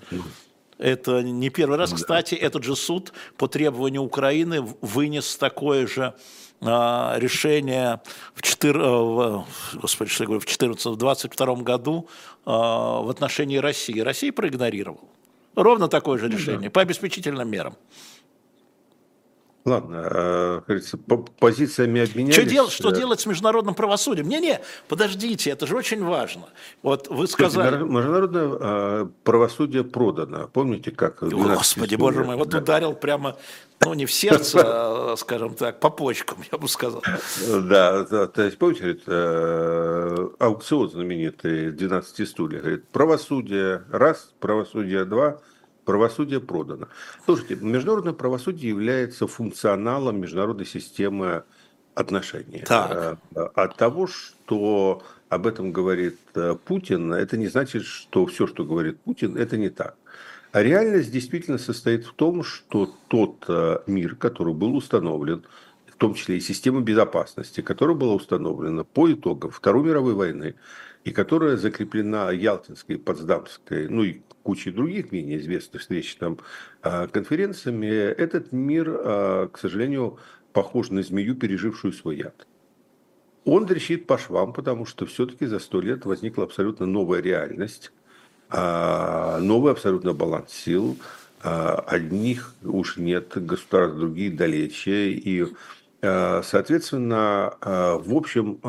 Это не первый раз. Кстати, этот же суд по требованию Украины вынес такое же а, решение в, 4, э, в, господи, что я говорю, в 2014-2022 году а, в отношении России. Россия проигнорировала. Ровно такое же решение, ну, да. по обеспечительным мерам. Ладно, э, говорится, по позициями обменялись. Что делать, что делать с международным правосудием? Не-не, подождите, это же очень важно. Вот вы сказали... Международное э, правосудие продано. Помните, как? Господи, боже мой, вот да. ударил прямо, ну не в сердце, а, скажем так, по почкам, я бы сказал. Да, то есть, помните, э, аукцион знаменитый 12 стульев, говорит, правосудие раз, правосудие два – правосудие продано. Слушайте, международное правосудие является функционалом международной системы отношений. Так. Э, от того, что об этом говорит э, Путин, это не значит, что все, что говорит Путин, это не так. А реальность действительно состоит в том, что тот э, мир, который был установлен, в том числе и система безопасности, которая была установлена по итогам Второй мировой войны, и которая закреплена Ялтинской, Потсдамской, ну и кучей других менее известных встреч там а, конференциями, этот мир, а, к сожалению, похож на змею, пережившую свой яд. Он трещит по швам, потому что все-таки за сто лет возникла абсолютно новая реальность, а, новый абсолютно баланс сил. Одних уж нет государств, другие далече. И, соответственно, в общем,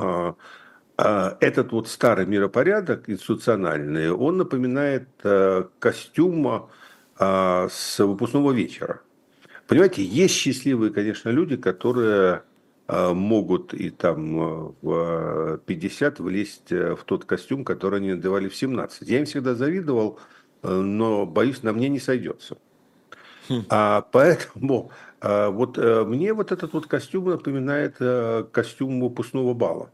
этот вот старый миропорядок институциональный, он напоминает костюм с выпускного вечера. Понимаете, есть счастливые, конечно, люди, которые а, могут и там э, в 50 влезть э, в тот костюм, который они надевали в 17. Я им всегда завидовал, э, но, боюсь, на мне не сойдется. Хм. А поэтому а, вот мне вот этот вот костюм напоминает костюм выпускного бала.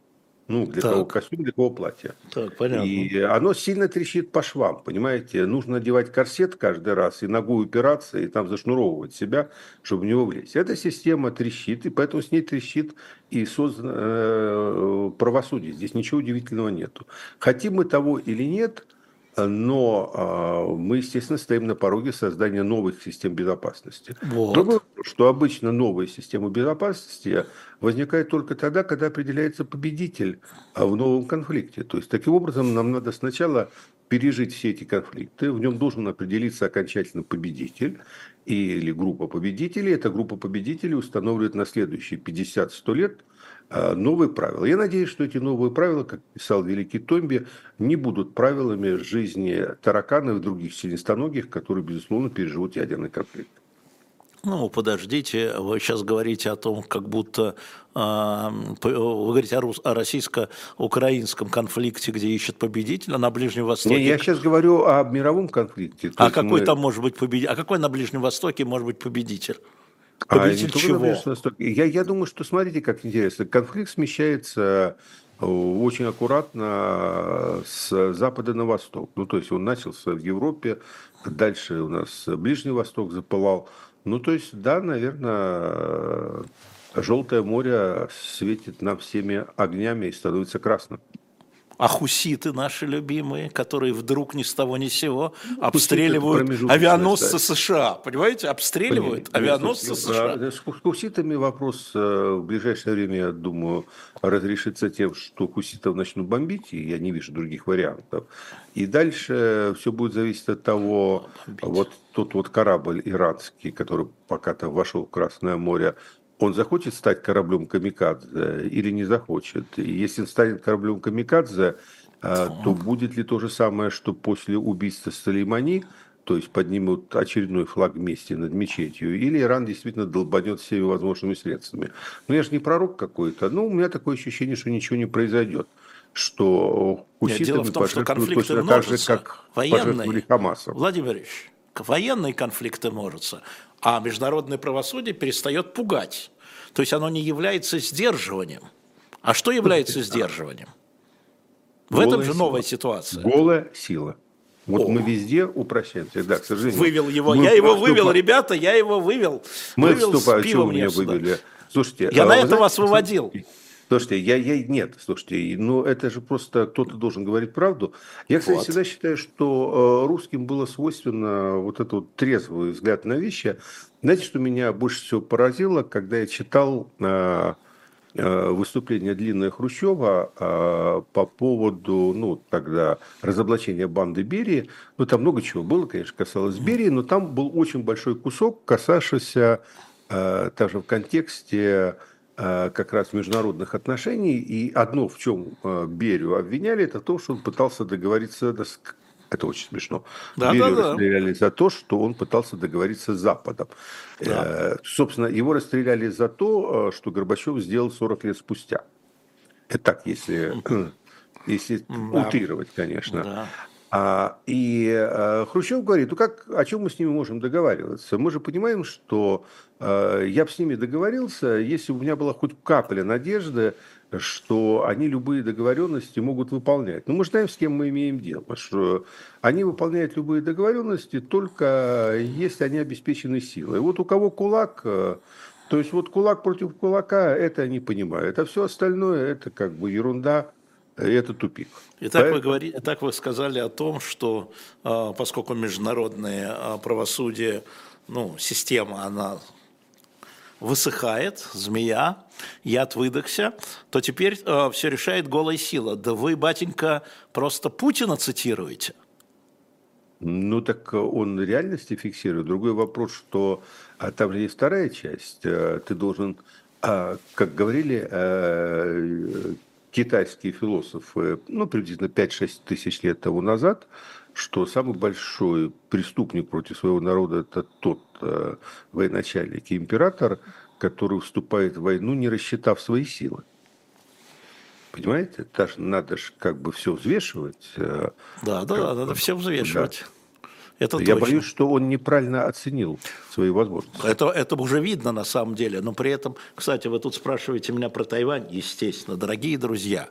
Ну, для так. кого костюм, для кого платье. Так, понятно. И оно сильно трещит по швам, понимаете? Нужно надевать корсет каждый раз и ногу упираться, и там зашнуровывать себя, чтобы в него влезть. Эта система трещит, и поэтому с ней трещит и создано э, правосудие. Здесь ничего удивительного нету. Хотим мы того или нет – но а, мы, естественно, стоим на пороге создания новых систем безопасности. Вот. Другое, что обычно новые системы безопасности возникают только тогда, когда определяется победитель а, в новом конфликте. То есть, таким образом, нам надо сначала пережить все эти конфликты, в нем должен определиться окончательно победитель или группа победителей. Эта группа победителей устанавливает на следующие 50-100 лет новые правила. Я надеюсь, что эти новые правила, как писал великий Томби, не будут правилами жизни тараканов и других членистоногих, которые, безусловно, переживут ядерный конфликт. Ну, подождите, вы сейчас говорите о том, как будто э, вы говорите о, о российско-украинском конфликте, где ищут победителя на Ближнем Востоке. Не, я сейчас говорю о мировом конфликте. а какой мы... там может быть победитель? А какой на Ближнем Востоке может быть победитель? Победитель а, чего? Я, я думаю, что смотрите, как интересно. Конфликт смещается э, очень аккуратно с запада на восток. Ну, то есть он начался в Европе, дальше у нас Ближний Восток запылал. Ну, то есть, да, наверное, Желтое море светит нам всеми огнями и становится красным а хуситы наши любимые, которые вдруг ни с того ни с сего обстреливают авианосцы США. Понимаете, обстреливают авианосцы США. С хуситами вопрос э, в ближайшее время, я думаю, разрешится тем, что хуситов начнут бомбить, и я не вижу других вариантов. И дальше все будет зависеть от того, бомбить. вот тот вот корабль иранский, который пока-то вошел в Красное море, он захочет стать кораблем камикадзе или не захочет. Если он станет кораблем камикадзе, а, то будет ли то же самое, что после убийства Салеймани, то есть поднимут очередной флаг вместе над мечетью, или Иран действительно долбанет всеми возможными средствами. Но я же не пророк какой-то, но у меня такое ощущение, что ничего не произойдет что хуситами конфликты точно так же, как военные, Хамасом. Владимир Ильич, военные конфликты множатся, а международное правосудие перестает пугать. То есть оно не является сдерживанием. А что является сдерживанием? В Голая этом же новая сила. ситуация. Голая сила. Вот О. мы везде упрощаемся. Да, к сожалению. Вывел его. Мы я его вступ... вывел, ребята, я его вывел. Мы вывел вступаем. Чего меня вывели? Слушайте, я а, на это знаете, вас выводил. Слушайте, я, я нет, слушайте, ну это же просто кто-то должен говорить правду. Я, кстати, вот. всегда считаю, что э, русским было свойственно вот этот вот трезвый взгляд на вещи. Знаете, что меня больше всего поразило, когда я читал э, э, выступление длинное Хрущева по поводу, ну, тогда разоблачения банды Берии. Ну, там много чего было, конечно, касалось Берии, но там был очень большой кусок, касавшийся также в контексте как раз международных отношений. И одно, в чем э, Берию обвиняли, это то, что он пытался договориться это очень смешно. Да, Берию да, да. расстреляли за то, что он пытался договориться с Западом. Да. Э, собственно, его расстреляли за то, что Горбачев сделал 40 лет спустя. Это так, если, если да. утрировать, конечно. Да. А, и а, Хрущев говорит, ну как, о чем мы с ними можем договариваться? Мы же понимаем, что а, я бы с ними договорился, если бы у меня была хоть капля надежды, что они любые договоренности могут выполнять. Но мы знаем, с кем мы имеем дело, что они выполняют любые договоренности только если они обеспечены силой. Вот у кого кулак, то есть вот кулак против кулака, это они понимают, а все остальное это как бы ерунда, это тупик. Итак, Поэтому... вы, говори, итак, вы сказали о том, что а, поскольку международное а, правосудие, ну, система, она высыхает, змея, яд выдохся, то теперь э, все решает голая сила. Да вы, батенька, просто Путина цитируете. Ну, так он реальности фиксирует. Другой вопрос, что а там есть вторая часть. Ты должен, а, как говорили э, китайские философы, ну, приблизительно 5-6 тысяч лет тому назад, что самый большой преступник против своего народа – это тот э, военачальник и император, который вступает в войну, не рассчитав свои силы. Понимаете? Даже надо же как бы все взвешивать. Э, да, да, да, надо все взвешивать. Да. Это Я точно. боюсь, что он неправильно оценил свои возможности. Это, это уже видно на самом деле. Но при этом, кстати, вы тут спрашиваете меня про Тайвань, естественно, дорогие друзья.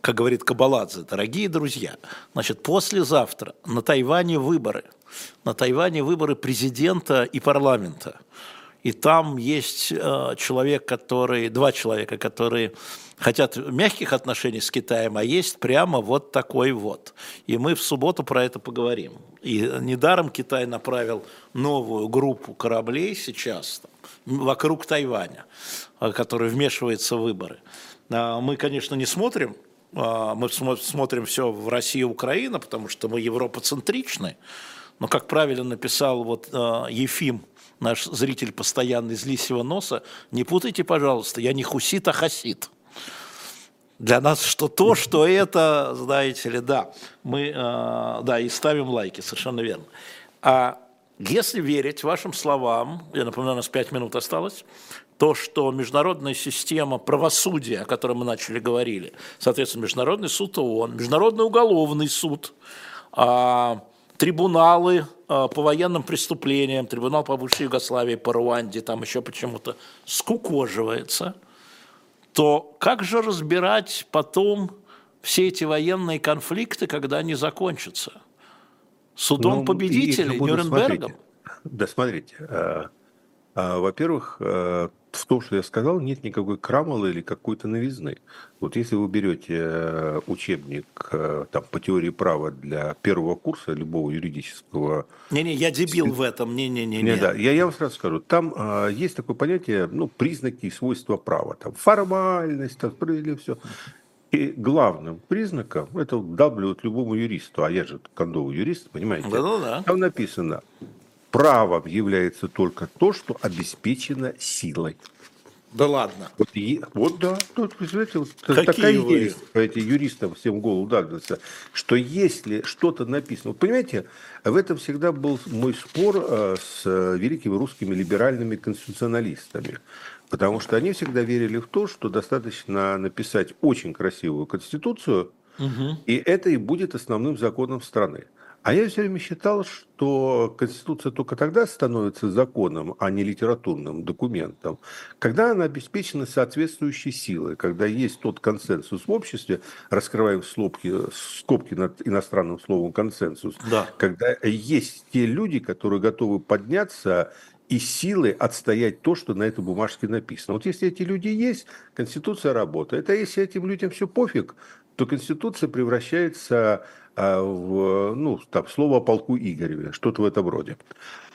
Как говорит Кабаладзе, дорогие друзья, значит, послезавтра на Тайване выборы. На Тайване выборы президента и парламента. И там есть э, человек, который, два человека, которые хотят мягких отношений с Китаем, а есть прямо вот такой вот. И мы в субботу про это поговорим. И недаром Китай направил новую группу кораблей сейчас вокруг Тайваня, э, который вмешивается в выборы. А мы, конечно, не смотрим а, мы смотрим все в России и Украина, потому что мы европоцентричны. Но, как правильно написал вот Ефим наш зритель постоянный из лисьего носа, не путайте, пожалуйста, я не хусит, а хасит. Для нас что то, что это, знаете ли, да, мы, э, да, и ставим лайки, совершенно верно. А если верить вашим словам, я напоминаю, у нас пять минут осталось, то, что международная система правосудия, о которой мы начали говорили, соответственно, Международный суд ООН, Международный уголовный суд, а, трибуналы э, по военным преступлениям, трибунал по бывшей Югославии, по Руанде, там еще почему-то скукоживается, то как же разбирать потом все эти военные конфликты, когда они закончатся? Судом ну, победителей, Нюрнбергом? Смотрите. Да, смотрите. Э, э, во-первых, в том, что я сказал, нет никакой крамолы или какой-то новизны. Вот если вы берете э, учебник э, там, по теории права для первого курса любого юридического... Не-не, я дебил в этом, не-не-не. Не, да, я, я вам сразу скажу, там э, есть такое понятие, ну, признаки и свойства права. Там формальность, там, справедливость, все. И главным признаком, это дублют любому юристу, а я же кондовый юрист, понимаете? Да-да-да. Там написано, правом является только то, что обеспечено силой. Да ладно. Вот, и, вот да, вот, представляете, вот такая вы? есть, эти юристам всем голову дагдаться, что если что-то написано, вот понимаете, в этом всегда был мой спор э, с великими русскими либеральными конституционалистами, потому что они всегда верили в то, что достаточно написать очень красивую конституцию, угу. и это и будет основным законом страны. А я все время считал, что Конституция только тогда становится законом, а не литературным документом, когда она обеспечена соответствующей силой, когда есть тот консенсус в обществе, раскрываем слопки, скобки над иностранным словом консенсус, да. когда есть те люди, которые готовы подняться и силы отстоять то, что на этой бумажке написано. Вот если эти люди есть, Конституция работает. А если этим людям все пофиг, то Конституция превращается а, в, ну, там, слово о полку Игореве, что-то в этом роде.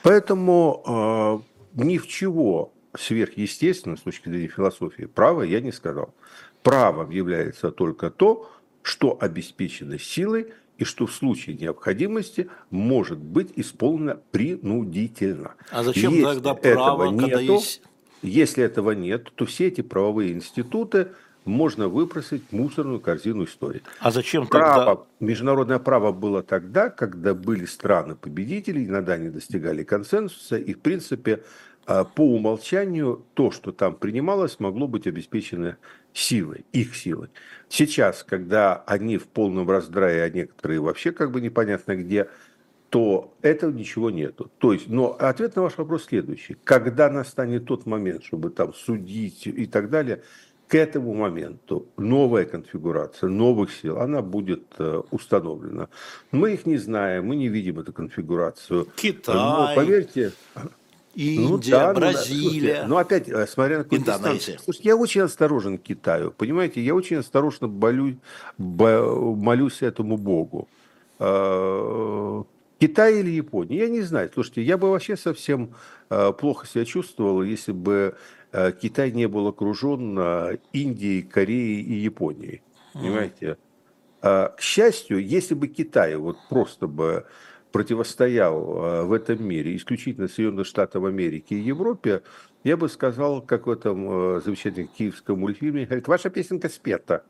Поэтому э, ни в чего сверхъестественного с точки зрения философии права я не сказал. Правом является только то, что обеспечено силой и что в случае необходимости может быть исполнено принудительно. А зачем если тогда право, нету, есть... Если этого нет, то все эти правовые институты можно выбросить в мусорную корзину истории. А зачем право, тогда? Международное право было тогда, когда были страны-победители, иногда они достигали консенсуса, и, в принципе, а, по умолчанию то, что там принималось, могло быть обеспечено силой, их силой. Сейчас, когда они в полном раздрае, а некоторые вообще как бы непонятно где, то этого ничего нету. То есть, но ответ на ваш вопрос следующий. Когда настанет тот момент, чтобы там судить и так далее, к этому моменту новая конфигурация новых сил, она будет э, установлена. Мы их не знаем, мы не видим эту конфигурацию. Китай. Но поверьте, Индия, ну, да, Бразилия. Ну, ну, опять, э, смотря на какую дистанцию. Слушайте, я очень осторожен к Китаю, понимаете? Я очень осторожно болю, молюсь этому богу. Э, Китай или Япония? Я не знаю. Слушайте, я бы вообще совсем плохо себя чувствовал, если бы Китай не был окружен э, Индией, Кореей и Японией. Понимаете? А, к счастью, если бы Китай вот просто бы противостоял в этом мире исключительно Соединенных Штатов Америки и Европе, я бы сказал, как в этом замечательном киевском мультфильме, говорит, ваша песенка спета.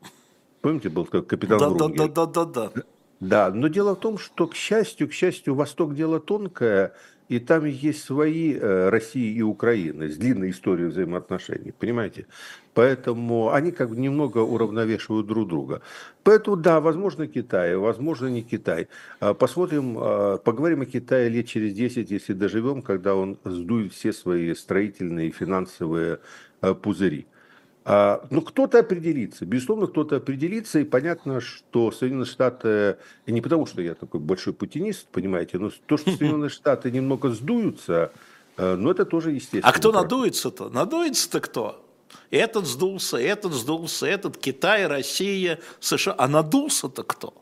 Помните, был такой капитан да, Врунгель? Да, да, да, да, да. Да, но дело в том, что, к счастью, к счастью, Восток дело тонкое, и там есть свои э, России и Украины с длинной историей взаимоотношений, понимаете? Поэтому они как бы немного уравновешивают друг друга. Поэтому, да, возможно Китай, возможно не Китай. А, посмотрим, а, поговорим о Китае лет через 10, если доживем, когда он сдует все свои строительные и финансовые э, пузыри. А, ну, кто-то определится, безусловно, кто-то определится, и понятно, что Соединенные Штаты, и не потому, что я такой большой путинист, понимаете, но то, что Соединенные Штаты немного сдуются, э, ну, это тоже естественно. А кто надуется-то? Надуется-то кто? Этот сдулся, этот сдулся, этот Китай, Россия, США. А надулся-то кто?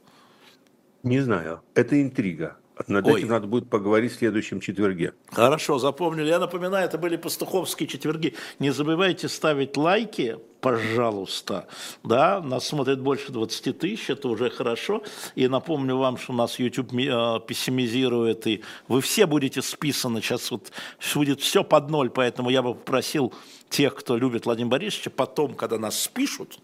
Не знаю. Это интрига. Над Ой. этим надо будет поговорить в следующем четверге. Хорошо, запомнили. Я напоминаю, это были пастуховские четверги. Не забывайте ставить лайки, пожалуйста. Да, нас смотрит больше 20 тысяч, это уже хорошо. И напомню вам, что нас YouTube э, пессимизирует, и вы все будете списаны. Сейчас вот будет все под ноль, поэтому я бы попросил тех, кто любит Владимира Борисовича, потом, когда нас спишут,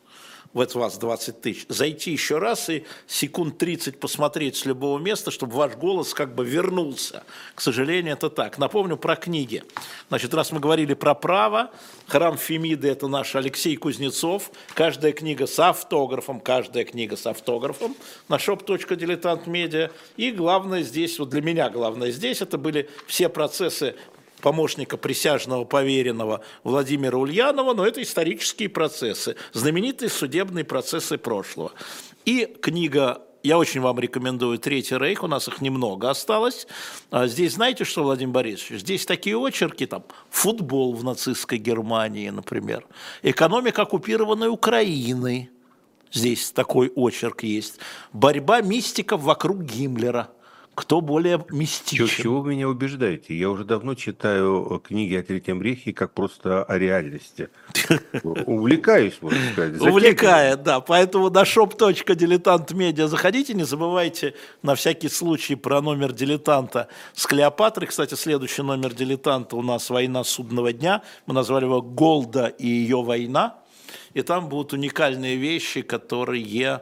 вот вас 20 тысяч, зайти еще раз и секунд 30 посмотреть с любого места, чтобы ваш голос как бы вернулся. К сожалению, это так. Напомню про книги. Значит, раз мы говорили про право, храм Фемиды – это наш Алексей Кузнецов. Каждая книга с автографом, каждая книга с автографом на shop.diletant.media. И главное здесь, вот для меня главное здесь, это были все процессы помощника присяжного поверенного Владимира Ульянова, но это исторические процессы, знаменитые судебные процессы прошлого. И книга я очень вам рекомендую «Третий рейх», у нас их немного осталось. А здесь знаете что, Владимир Борисович? Здесь такие очерки, там, футбол в нацистской Германии, например, экономика оккупированной Украины, здесь такой очерк есть, борьба мистиков вокруг Гиммлера – кто более мистичен. Чего вы меня убеждаете? Я уже давно читаю книги о Третьем Рейхе как просто о реальности. Увлекаюсь, можно сказать. Увлекает, да. Поэтому на shop.diletantmedia заходите, не забывайте на всякий случай про номер дилетанта с Клеопатрой. Кстати, следующий номер дилетанта у нас «Война судного дня». Мы назвали его «Голда и ее война». И там будут уникальные вещи, которые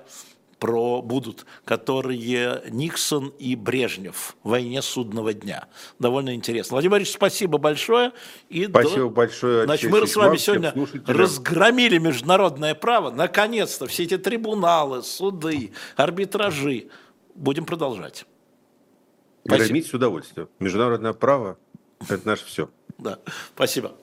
про, будут, которые Никсон и Брежнев в войне судного дня. Довольно интересно. Владимир Борисович, спасибо большое. И спасибо до... большое. Значит, мы с вами сегодня разгромили международное право. Наконец-то все эти трибуналы, суды, арбитражи. Будем продолжать. Громить с удовольствием. Международное право – это наше все. Да, спасибо.